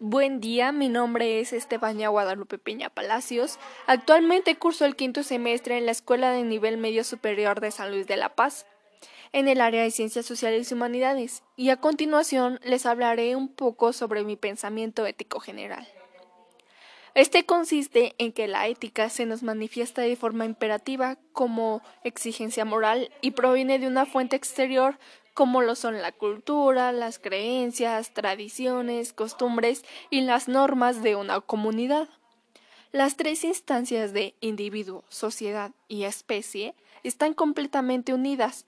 Buen día, mi nombre es Estefanía Guadalupe Peña Palacios. Actualmente curso el quinto semestre en la Escuela de Nivel Medio Superior de San Luis de la Paz, en el área de Ciencias Sociales y Humanidades, y a continuación les hablaré un poco sobre mi pensamiento ético general. Este consiste en que la ética se nos manifiesta de forma imperativa como exigencia moral y proviene de una fuente exterior como lo son la cultura, las creencias, tradiciones, costumbres y las normas de una comunidad. Las tres instancias de individuo, sociedad y especie están completamente unidas,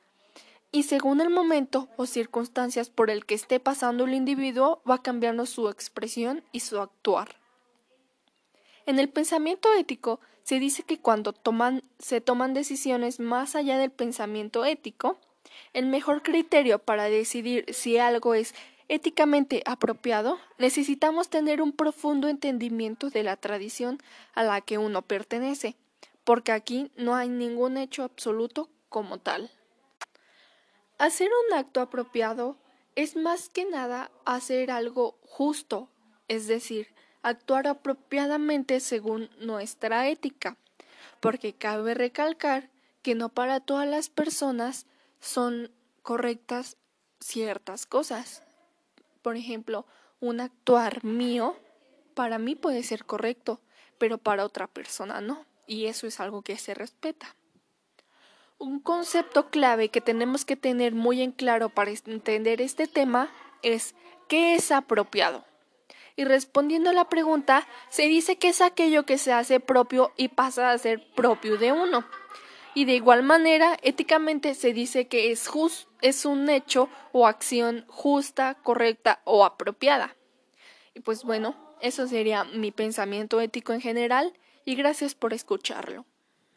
y según el momento o circunstancias por el que esté pasando el individuo va cambiando su expresión y su actuar. En el pensamiento ético se dice que cuando se toman decisiones más allá del pensamiento ético, el mejor criterio para decidir si algo es éticamente apropiado, necesitamos tener un profundo entendimiento de la tradición a la que uno pertenece, porque aquí no hay ningún hecho absoluto como tal. Hacer un acto apropiado es más que nada hacer algo justo, es decir, actuar apropiadamente según nuestra ética, porque cabe recalcar que no para todas las personas son correctas ciertas cosas. Por ejemplo, un actuar mío para mí puede ser correcto, pero para otra persona no, y eso es algo que se respeta. Un concepto clave que tenemos que tener muy en claro para entender este tema es ¿qué es apropiado? Y respondiendo a la pregunta, se dice que es aquello que se hace propio y pasa a ser propio de uno y de igual manera éticamente se dice que es, es un hecho o acción justa, correcta o apropiada. Y pues bueno, eso sería mi pensamiento ético en general y gracias por escucharlo.